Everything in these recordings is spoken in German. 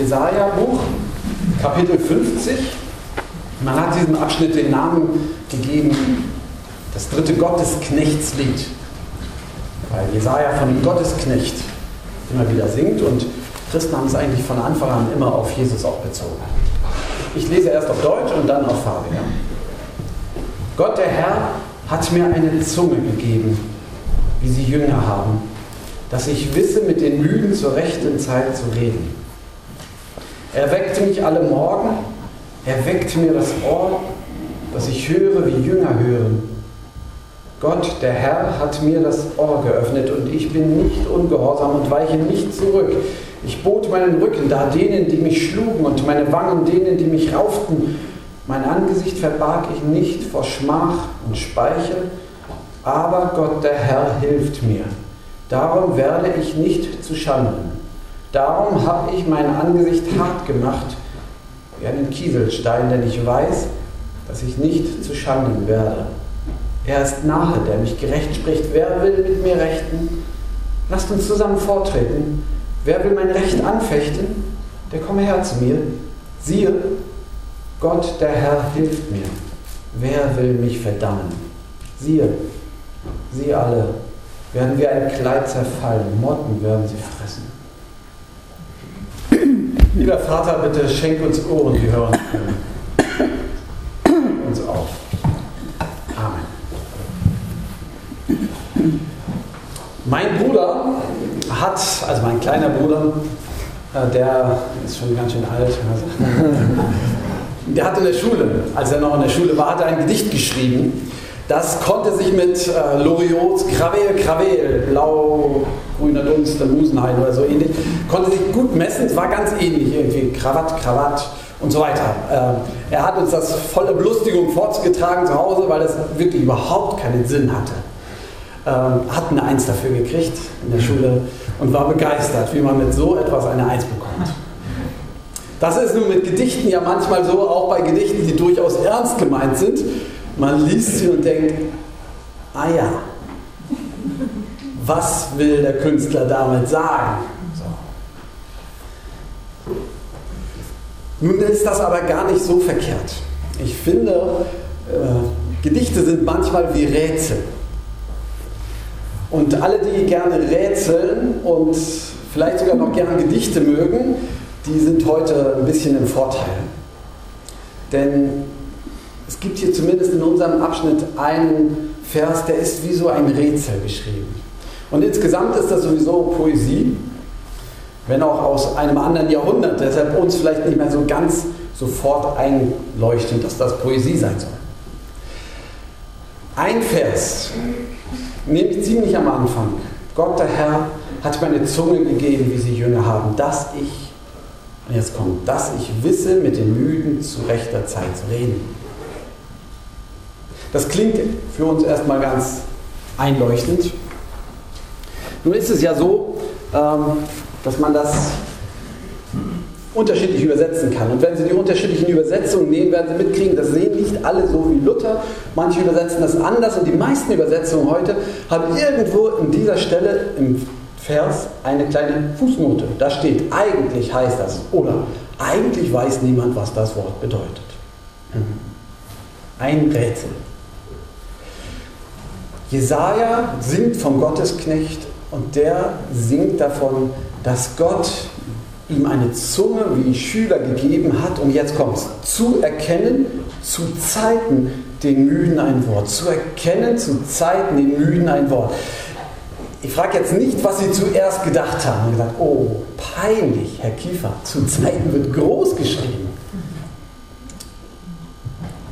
Jesaja-Buch, Kapitel 50. Man hat diesem Abschnitt den Namen gegeben, das dritte Gottesknechtslied. Weil Jesaja von dem Gottesknecht immer wieder singt und Christen haben es eigentlich von Anfang an immer auf Jesus auch bezogen. Ich lese erst auf Deutsch und dann auf. Ja? Gott der Herr hat mir eine Zunge gegeben, wie sie Jünger haben, dass ich wisse, mit den Müden zur rechten Zeit zu reden. Er weckte mich alle Morgen, er weckte mir das Ohr, dass ich höre, wie Jünger hören. Gott, der Herr, hat mir das Ohr geöffnet und ich bin nicht ungehorsam und weiche nicht zurück. Ich bot meinen Rücken da denen, die mich schlugen und meine Wangen denen, die mich rauften. Mein Angesicht verbarg ich nicht vor Schmach und Speichel, aber Gott der Herr hilft mir. Darum werde ich nicht zu Schanden. Darum habe ich mein Angesicht hart gemacht, wie einen Kieselstein, denn ich weiß, dass ich nicht zu Schanden werde. Er ist nahe, der mich gerecht spricht. Wer will mit mir rechten? Lasst uns zusammen vortreten. Wer will mein Recht anfechten? Der komme her zu mir. Siehe, Gott, der Herr, hilft mir. Wer will mich verdammen? Siehe, sie alle werden wie ein Kleid zerfallen, Motten werden sie fressen. Lieber Vater, bitte schenk uns Ohren, die hören können. uns auf. Amen. Mein Bruder hat, also mein kleiner Bruder, äh, der ist schon ganz schön alt, der hat in der Schule, als er noch in der Schule war, hat er ein Gedicht geschrieben das konnte sich mit äh, Loriots Krawel, Krawel, blau, grüner Dunst, der Musenhain oder so ähnlich, konnte sich gut messen. Es war ganz ähnlich irgendwie, Krawatt, Krawatt und so weiter. Äh, er hat uns das volle Belustigung vorgetragen zu Hause, weil es wirklich überhaupt keinen Sinn hatte. Ähm, hat eine Eins dafür gekriegt in der Schule und war begeistert, wie man mit so etwas eine Eins bekommt. Das ist nun mit Gedichten ja manchmal so, auch bei Gedichten, die durchaus ernst gemeint sind man liest sie und denkt, ah ja, was will der Künstler damit sagen? So. Nun ist das aber gar nicht so verkehrt. Ich finde, äh, Gedichte sind manchmal wie Rätsel. Und alle, die gerne rätseln und vielleicht sogar noch gerne Gedichte mögen, die sind heute ein bisschen im Vorteil. Denn es gibt hier zumindest in unserem Abschnitt einen Vers, der ist wie so ein Rätsel geschrieben. Und insgesamt ist das sowieso Poesie, wenn auch aus einem anderen Jahrhundert, deshalb uns vielleicht nicht mehr so ganz sofort einleuchtend, dass das Poesie sein soll. Ein Vers, nämlich ziemlich am Anfang. Gott der Herr hat mir eine Zunge gegeben, wie sie Jünger haben, dass ich, und jetzt kommt, dass ich wisse, mit den Müden zu rechter Zeit zu reden. Das klingt für uns erstmal ganz einleuchtend. Nun ist es ja so, ähm, dass man das unterschiedlich übersetzen kann. Und wenn Sie die unterschiedlichen Übersetzungen nehmen, werden Sie mitkriegen, das sehen nicht alle so wie Luther. Manche übersetzen das anders und die meisten Übersetzungen heute haben irgendwo in dieser Stelle im Vers eine kleine Fußnote. Da steht, eigentlich heißt das oder eigentlich weiß niemand, was das Wort bedeutet. Ein Rätsel. Jesaja singt vom Gottesknecht und der singt davon, dass Gott ihm eine Zunge wie Schüler gegeben hat, und jetzt kommt es, zu erkennen, zu Zeiten den Müden ein Wort. Zu erkennen, zu Zeiten den Müden ein Wort. Ich frage jetzt nicht, was Sie zuerst gedacht haben und gesagt, oh, peinlich, Herr Kiefer, zu Zeiten wird groß geschrieben.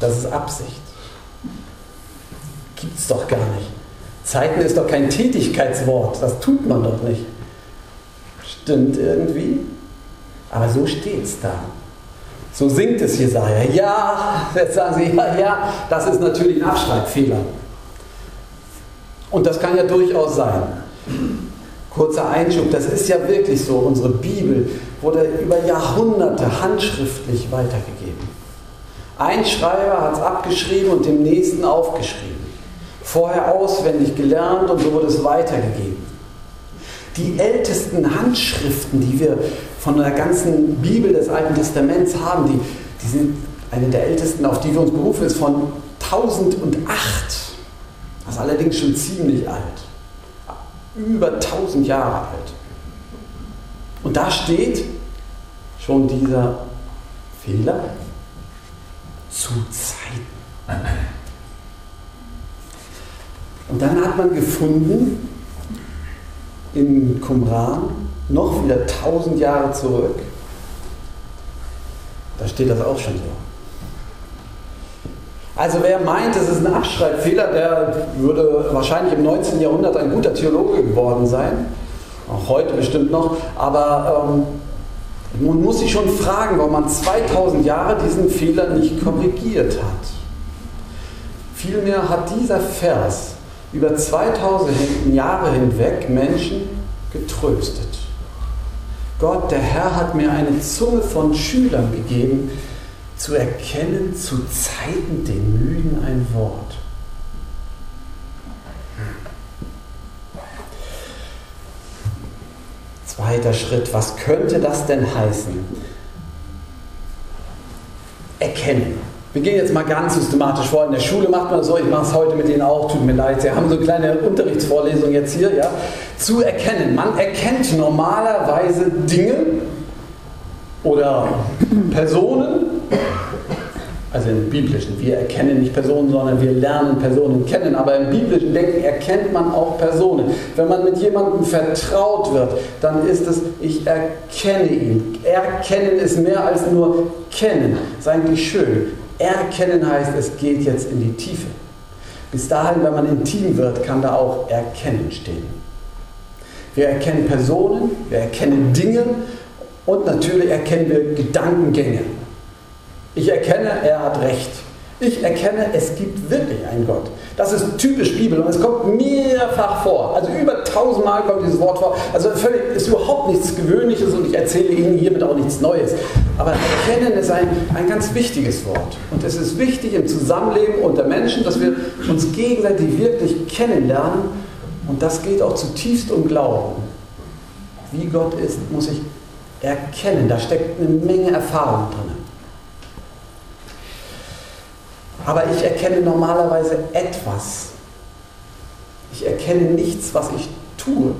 Das ist Absicht. Gibt es doch gar nicht. Zeiten ist doch kein Tätigkeitswort, das tut man doch nicht. Stimmt irgendwie? Aber so steht es da. So singt es Jesaja. Ja, jetzt sagen Sie, ja, ja, das ist natürlich ein Abschreibfehler. Und das kann ja durchaus sein. Kurzer Einschub, das ist ja wirklich so. Unsere Bibel wurde über Jahrhunderte handschriftlich weitergegeben. Ein Schreiber hat es abgeschrieben und dem nächsten aufgeschrieben. Vorher auswendig gelernt und so wurde es weitergegeben. Die ältesten Handschriften, die wir von der ganzen Bibel des Alten Testaments haben, die, die sind eine der ältesten, auf die wir uns berufen, ist von 1008. Das ist allerdings schon ziemlich alt. Über 1000 Jahre alt. Und da steht schon dieser Fehler zu Zeiten. Und dann hat man gefunden, in Qumran, noch wieder 1000 Jahre zurück, da steht das auch schon so. Also wer meint, es ist ein Abschreibfehler, der würde wahrscheinlich im 19. Jahrhundert ein guter Theologe geworden sein. Auch heute bestimmt noch. Aber ähm, man muss sich schon fragen, warum man 2000 Jahre diesen Fehler nicht korrigiert hat. Vielmehr hat dieser Vers über 2000 Jahre hinweg Menschen getröstet. Gott, der Herr, hat mir eine Zunge von Schülern gegeben, zu erkennen zu Zeiten den Müden ein Wort. Zweiter Schritt, was könnte das denn heißen? Erkennen. Wir gehen jetzt mal ganz systematisch vor. In der Schule macht man das so, ich mache es heute mit Ihnen auch, tut mir leid. Sie haben so eine kleine Unterrichtsvorlesung jetzt hier, ja. Zu erkennen. Man erkennt normalerweise Dinge oder Personen also im biblischen. Wir erkennen nicht Personen, sondern wir lernen Personen kennen. Aber im biblischen Denken erkennt man auch Personen. Wenn man mit jemandem vertraut wird, dann ist es, ich erkenne ihn. Erkennen ist mehr als nur kennen. Das ist eigentlich schön. Erkennen heißt, es geht jetzt in die Tiefe. Bis dahin, wenn man intim wird, kann da auch Erkennen stehen. Wir erkennen Personen, wir erkennen Dinge und natürlich erkennen wir Gedankengänge. Ich erkenne, er hat recht. Ich erkenne, es gibt wirklich einen Gott. Das ist typisch Bibel und es kommt mehrfach vor. Also über tausendmal kommt dieses Wort vor. Also völlig ist überhaupt nichts Gewöhnliches und ich erzähle Ihnen hiermit auch nichts Neues. Aber erkennen ist ein, ein ganz wichtiges Wort. Und es ist wichtig im Zusammenleben unter Menschen, dass wir uns gegenseitig wirklich kennenlernen. Und das geht auch zutiefst um Glauben. Wie Gott ist, muss ich erkennen. Da steckt eine Menge Erfahrung drin. Aber ich erkenne normalerweise etwas. Ich erkenne nichts, was ich tue.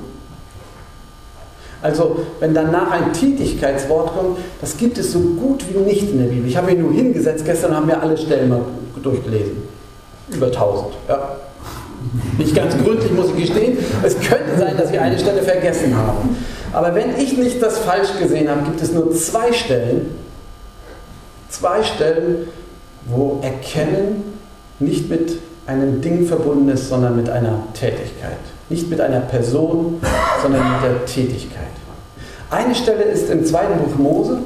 Also, wenn danach ein Tätigkeitswort kommt, das gibt es so gut wie nicht in der Bibel. Ich habe mich nur hingesetzt, gestern haben wir alle Stellen mal durchgelesen. Über 1000. Ja. Nicht ganz gründlich, muss ich gestehen. Es könnte sein, dass ich eine Stelle vergessen habe. Aber wenn ich nicht das falsch gesehen habe, gibt es nur zwei Stellen, zwei Stellen, wo Erkennen nicht mit einem Ding verbunden ist, sondern mit einer Tätigkeit. Nicht mit einer Person, sondern mit der Tätigkeit. Eine Stelle ist im zweiten Buch Mose.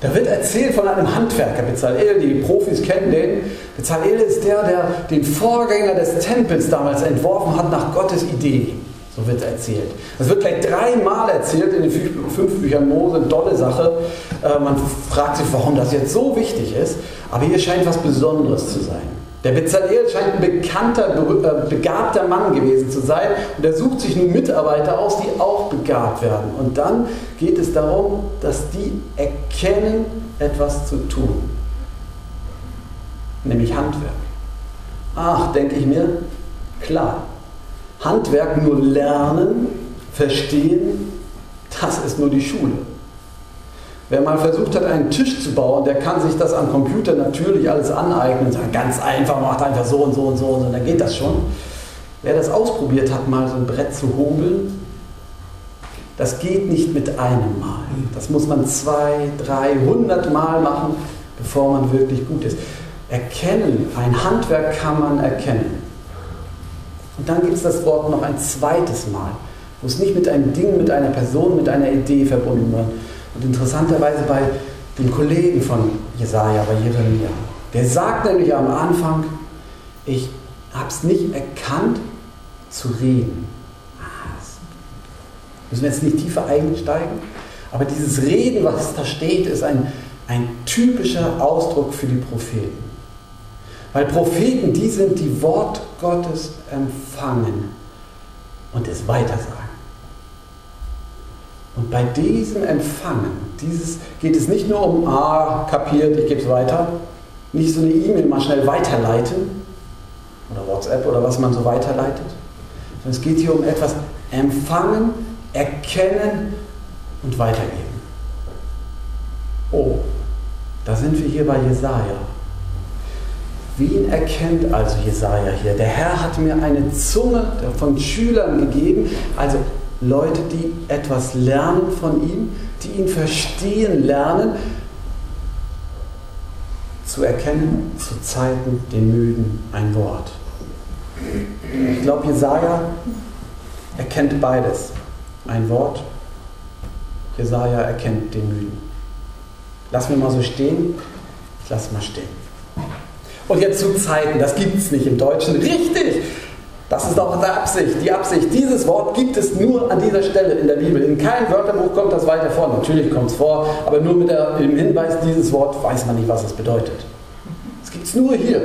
Da wird erzählt von einem Handwerker, Bezalel, die Profis kennen den. Bezalel ist der, der den Vorgänger des Tempels damals entworfen hat nach Gottes Idee. So wird erzählt. Das wird gleich dreimal erzählt in den fünf Büchern Mose, tolle Sache. Äh, man fragt sich, warum das jetzt so wichtig ist. Aber hier scheint was Besonderes zu sein. Der Bezalel scheint ein bekannter, äh, begabter Mann gewesen zu sein und er sucht sich nun Mitarbeiter aus, die auch begabt werden. Und dann geht es darum, dass die erkennen, etwas zu tun. Nämlich Handwerk. Ach, denke ich mir, klar, Handwerk nur lernen, verstehen, das ist nur die Schule. Wer mal versucht hat, einen Tisch zu bauen, der kann sich das am Computer natürlich alles aneignen. Sagen, ganz einfach, macht einfach so und so und so und so, dann geht das schon. Wer das ausprobiert hat, mal so ein Brett zu hobeln, das geht nicht mit einem Mal. Das muss man zwei, drei, hundert Mal machen, bevor man wirklich gut ist. Erkennen, ein Handwerk kann man erkennen. Und dann gibt es das Wort noch ein zweites Mal, wo es nicht mit einem Ding, mit einer Person, mit einer Idee verbunden wird. Und interessanterweise bei dem Kollegen von Jesaja, bei Jeremia, der sagt nämlich am Anfang, ich habe es nicht erkannt zu reden. Müssen wir jetzt nicht tiefer einsteigen, aber dieses Reden, was da steht, ist ein, ein typischer Ausdruck für die Propheten. Weil Propheten, die sind, die Wort Gottes empfangen und es weitersagen. Und bei diesem Empfangen, dieses, geht es nicht nur um, ah, kapiert, ich gebe es weiter, nicht so eine E-Mail mal schnell weiterleiten oder WhatsApp oder was man so weiterleitet, sondern es geht hier um etwas empfangen, erkennen und weitergeben. Oh, da sind wir hier bei Jesaja. Wen erkennt also Jesaja hier? Der Herr hat mir eine Zunge von Schülern gegeben, also Leute, die etwas lernen von ihm, die ihn verstehen lernen, zu erkennen, zu Zeiten den Müden ein Wort. Ich glaube, Jesaja erkennt beides. Ein Wort, Jesaja erkennt den Müden. Lass mir mal so stehen. Ich lass mal stehen. Und jetzt zu Zeiten, das gibt es nicht im Deutschen. Richtig! Das ist auch die Absicht. Die Absicht, dieses Wort gibt es nur an dieser Stelle in der Bibel. In keinem Wörterbuch kommt das weiter vor. Natürlich kommt es vor, aber nur mit dem Hinweis, dieses Wort weiß man nicht, was es bedeutet. Es gibt es nur hier.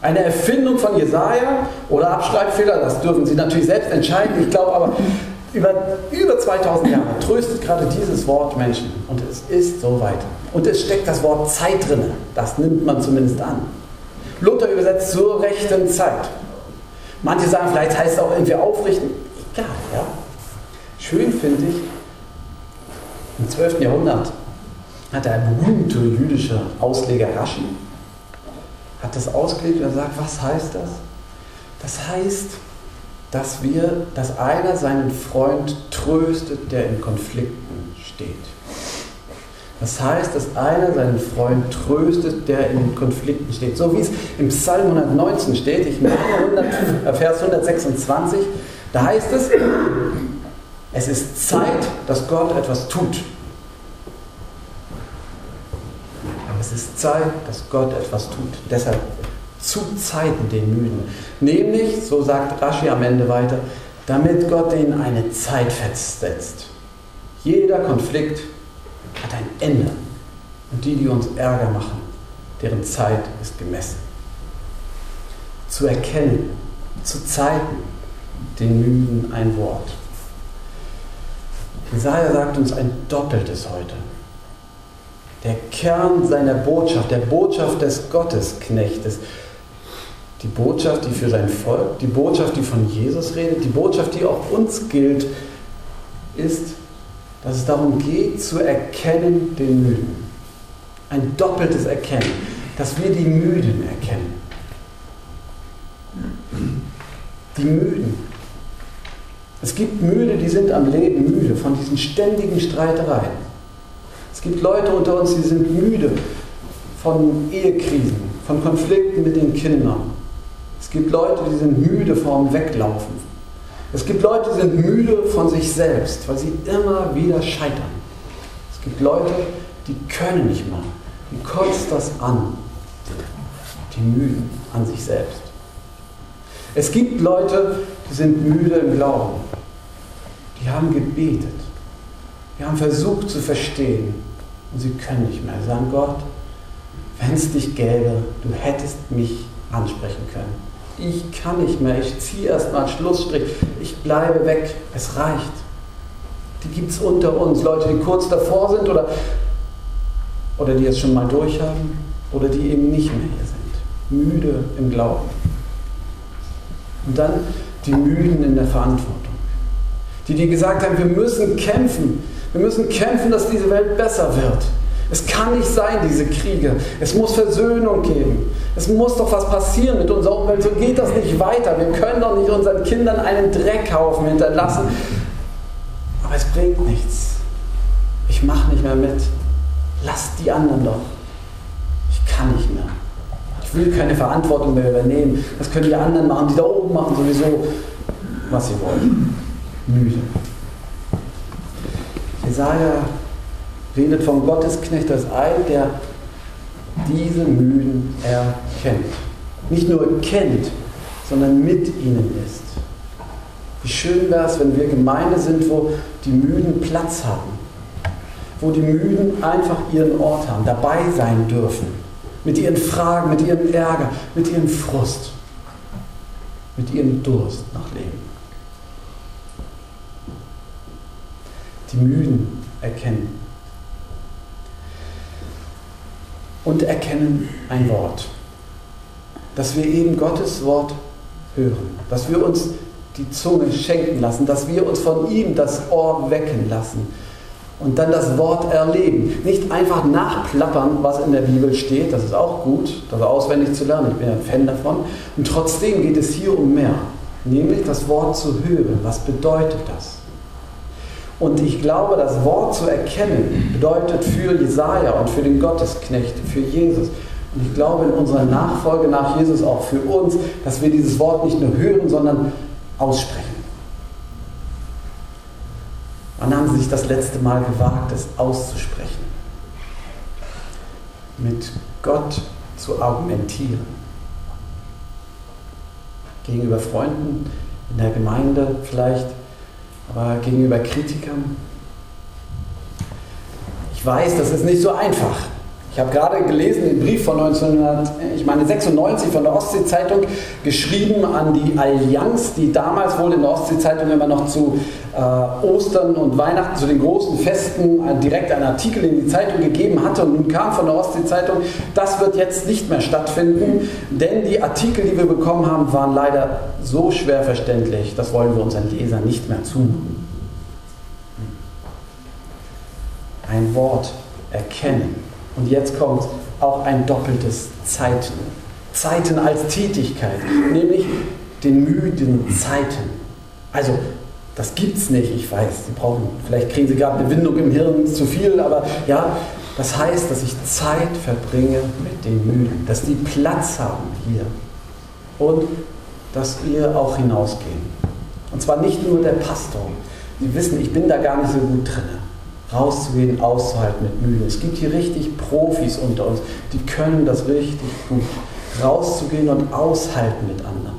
Eine Erfindung von Jesaja oder Abschreibfehler, das dürfen Sie natürlich selbst entscheiden. Ich glaube aber, über, über 2000 Jahre tröstet gerade dieses Wort Menschen. Und es ist so weit. Und es steckt das Wort Zeit drin. Das nimmt man zumindest an. Luther übersetzt zur rechten Zeit. Manche sagen, vielleicht heißt es auch irgendwie aufrichten. Egal, ja. Schön finde ich, im 12. Jahrhundert hat der berühmte jüdische Ausleger Rashi hat das ausgelegt und sagt, was heißt das? Das heißt, dass wir, dass einer seinen Freund tröstet, der in Konflikten steht. Das heißt, dass einer seinen Freund tröstet, der in Konflikten steht. So wie es im Psalm 119 steht, ich meine 100, äh, Vers 126, da heißt es, es ist Zeit, dass Gott etwas tut. Aber es ist Zeit, dass Gott etwas tut. Deshalb zu Zeiten den Müden. Nämlich, so sagt Rashi am Ende weiter, damit Gott ihnen eine Zeit festsetzt. Jeder Konflikt hat ein Ende. Und die, die uns Ärger machen, deren Zeit ist gemessen. Zu erkennen, zu Zeiten, den Müden ein Wort. Jesaja sagt uns ein Doppeltes heute. Der Kern seiner Botschaft, der Botschaft des Gottesknechtes, die Botschaft, die für sein Volk, die Botschaft, die von Jesus redet, die Botschaft, die auch uns gilt, ist, dass es darum geht, zu erkennen den Müden. Ein doppeltes Erkennen, dass wir die Müden erkennen. Die Müden. Es gibt Müde, die sind am Leben müde von diesen ständigen Streitereien. Es gibt Leute unter uns, die sind müde von Ehekrisen, von Konflikten mit den Kindern. Es gibt Leute, die sind müde vom Weglaufen, es gibt Leute, die sind müde von sich selbst, weil sie immer wieder scheitern. Es gibt Leute, die können nicht mehr. Die kotzt das an. Die müden an sich selbst. Es gibt Leute, die sind müde im Glauben. Die haben gebetet. Die haben versucht zu verstehen. Und sie können nicht mehr. Sagen, Gott, wenn es dich gäbe, du hättest mich ansprechen können ich kann nicht mehr, ich ziehe erstmal einen Schlussstrich, ich bleibe weg, es reicht. Die gibt es unter uns, Leute, die kurz davor sind oder, oder die es schon mal durchhaben oder die eben nicht mehr hier sind. Müde im Glauben. Und dann die Müden in der Verantwortung. Die, die gesagt haben, wir müssen kämpfen. Wir müssen kämpfen, dass diese Welt besser wird. Es kann nicht sein, diese Kriege. Es muss Versöhnung geben. Es muss doch was passieren mit unserer Umwelt. So geht das nicht weiter. Wir können doch nicht unseren Kindern einen Dreckhaufen hinterlassen. Aber es bringt nichts. Ich mache nicht mehr mit. Lass die anderen doch. Ich kann nicht mehr. Ich will keine Verantwortung mehr übernehmen. Das können die anderen machen. Die da oben machen sowieso, was sie wollen. Müde. Jesaja redet vom Gottesknecht als ein, der diese Müden erkennt. Nicht nur kennt, sondern mit ihnen ist. Wie schön wäre es, wenn wir Gemeinde sind, wo die Müden Platz haben. Wo die Müden einfach ihren Ort haben, dabei sein dürfen. Mit ihren Fragen, mit ihrem Ärger, mit ihrem Frust, mit ihrem Durst nach Leben. die Müden erkennen. Und erkennen ein Wort. Dass wir eben Gottes Wort hören. Dass wir uns die Zunge schenken lassen. Dass wir uns von ihm das Ohr wecken lassen. Und dann das Wort erleben. Nicht einfach nachplappern, was in der Bibel steht. Das ist auch gut, das auswendig zu lernen. Ich bin ein Fan davon. Und trotzdem geht es hier um mehr. Nämlich das Wort zu hören. Was bedeutet das? Und ich glaube, das Wort zu erkennen bedeutet für Jesaja und für den Gottesknecht, für Jesus. Und ich glaube in unserer Nachfolge nach Jesus auch für uns, dass wir dieses Wort nicht nur hören, sondern aussprechen. Wann haben Sie sich das letzte Mal gewagt, es auszusprechen? Mit Gott zu argumentieren. Gegenüber Freunden in der Gemeinde vielleicht aber gegenüber Kritikern? Ich weiß, das ist nicht so einfach. Ich habe gerade gelesen den Brief von 1996 von der Ostsee-Zeitung, geschrieben an die Allianz, die damals wohl in der Ostsee-Zeitung immer noch zu äh, Ostern und Weihnachten, zu den großen Festen, äh, direkt einen Artikel in die Zeitung gegeben hatte. Und nun kam von der Ostsee-Zeitung, das wird jetzt nicht mehr stattfinden, denn die Artikel, die wir bekommen haben, waren leider so schwer verständlich, das wollen wir unseren Lesern nicht mehr zumuten. Ein Wort erkennen und jetzt kommt auch ein doppeltes Zeiten. Zeiten als Tätigkeit, nämlich den müden Zeiten. Also, das gibt es nicht, ich weiß. Sie brauchen, vielleicht kriegen Sie gerade eine Windung im Hirn zu viel, aber ja, das heißt, dass ich Zeit verbringe mit den Müden, dass die Platz haben hier und dass wir auch hinausgehen. Und zwar nicht nur der Pastor. Sie wissen, ich bin da gar nicht so gut drin rauszugehen, auszuhalten mit Mühe. Es gibt hier richtig Profis unter uns, die können das richtig gut. Rauszugehen und aushalten mit anderen.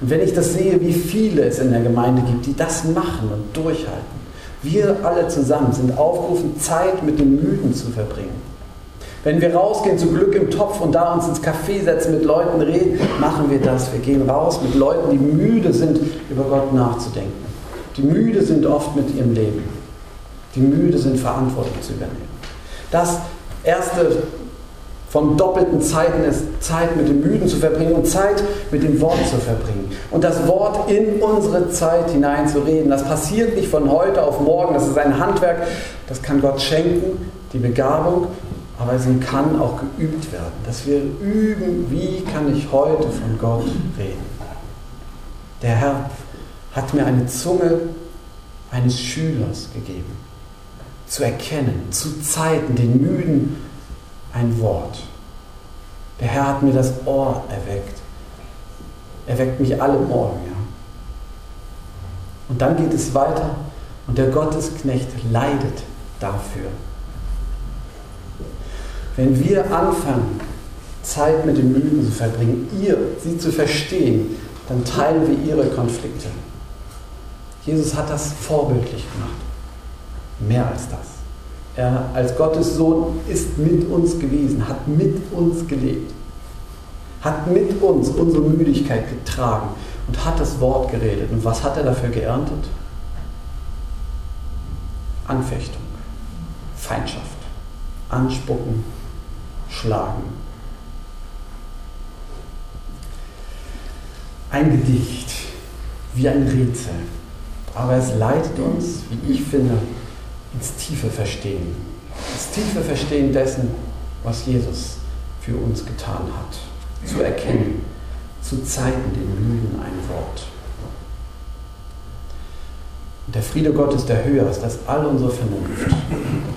Und wenn ich das sehe, wie viele es in der Gemeinde gibt, die das machen und durchhalten, wir alle zusammen sind aufgerufen, Zeit mit den Müden zu verbringen. Wenn wir rausgehen, zu Glück im Topf und da uns ins Café setzen, mit Leuten reden, machen wir das. Wir gehen raus mit Leuten, die müde sind, über Gott nachzudenken. Die müde sind oft mit ihrem Leben die müde sind, Verantwortung zu übernehmen. Das erste von doppelten Zeiten ist Zeit mit dem Müden zu verbringen und Zeit mit dem Wort zu verbringen. Und das Wort in unsere Zeit hineinzureden, das passiert nicht von heute auf morgen, das ist ein Handwerk, das kann Gott schenken, die Begabung, aber sie kann auch geübt werden, dass wir üben, wie kann ich heute von Gott reden. Der Herr hat mir eine Zunge eines Schülers gegeben zu erkennen, zu Zeiten, den Müden ein Wort. Der Herr hat mir das Ohr erweckt. Er weckt mich alle Morgen. Ja. Und dann geht es weiter und der Gottesknecht leidet dafür. Wenn wir anfangen, Zeit mit den Müden zu verbringen, ihr, sie zu verstehen, dann teilen wir ihre Konflikte. Jesus hat das vorbildlich gemacht. Mehr als das. Er als Gottes Sohn ist mit uns gewesen, hat mit uns gelebt, hat mit uns unsere Müdigkeit getragen und hat das Wort geredet. Und was hat er dafür geerntet? Anfechtung, Feindschaft, Anspucken, Schlagen. Ein Gedicht, wie ein Rätsel. Aber es leitet uns, wie ich finde, ins tiefe Verstehen, ins tiefe Verstehen dessen, was Jesus für uns getan hat, zu erkennen, zu zeigen den Müden ein Wort. Und der Friede Gottes, der höher ist als all unsere Vernunft,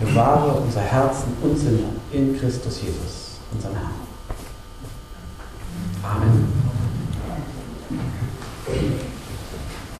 bewahre unser Herzen und Sinne in Christus Jesus, unseren Herrn. Amen.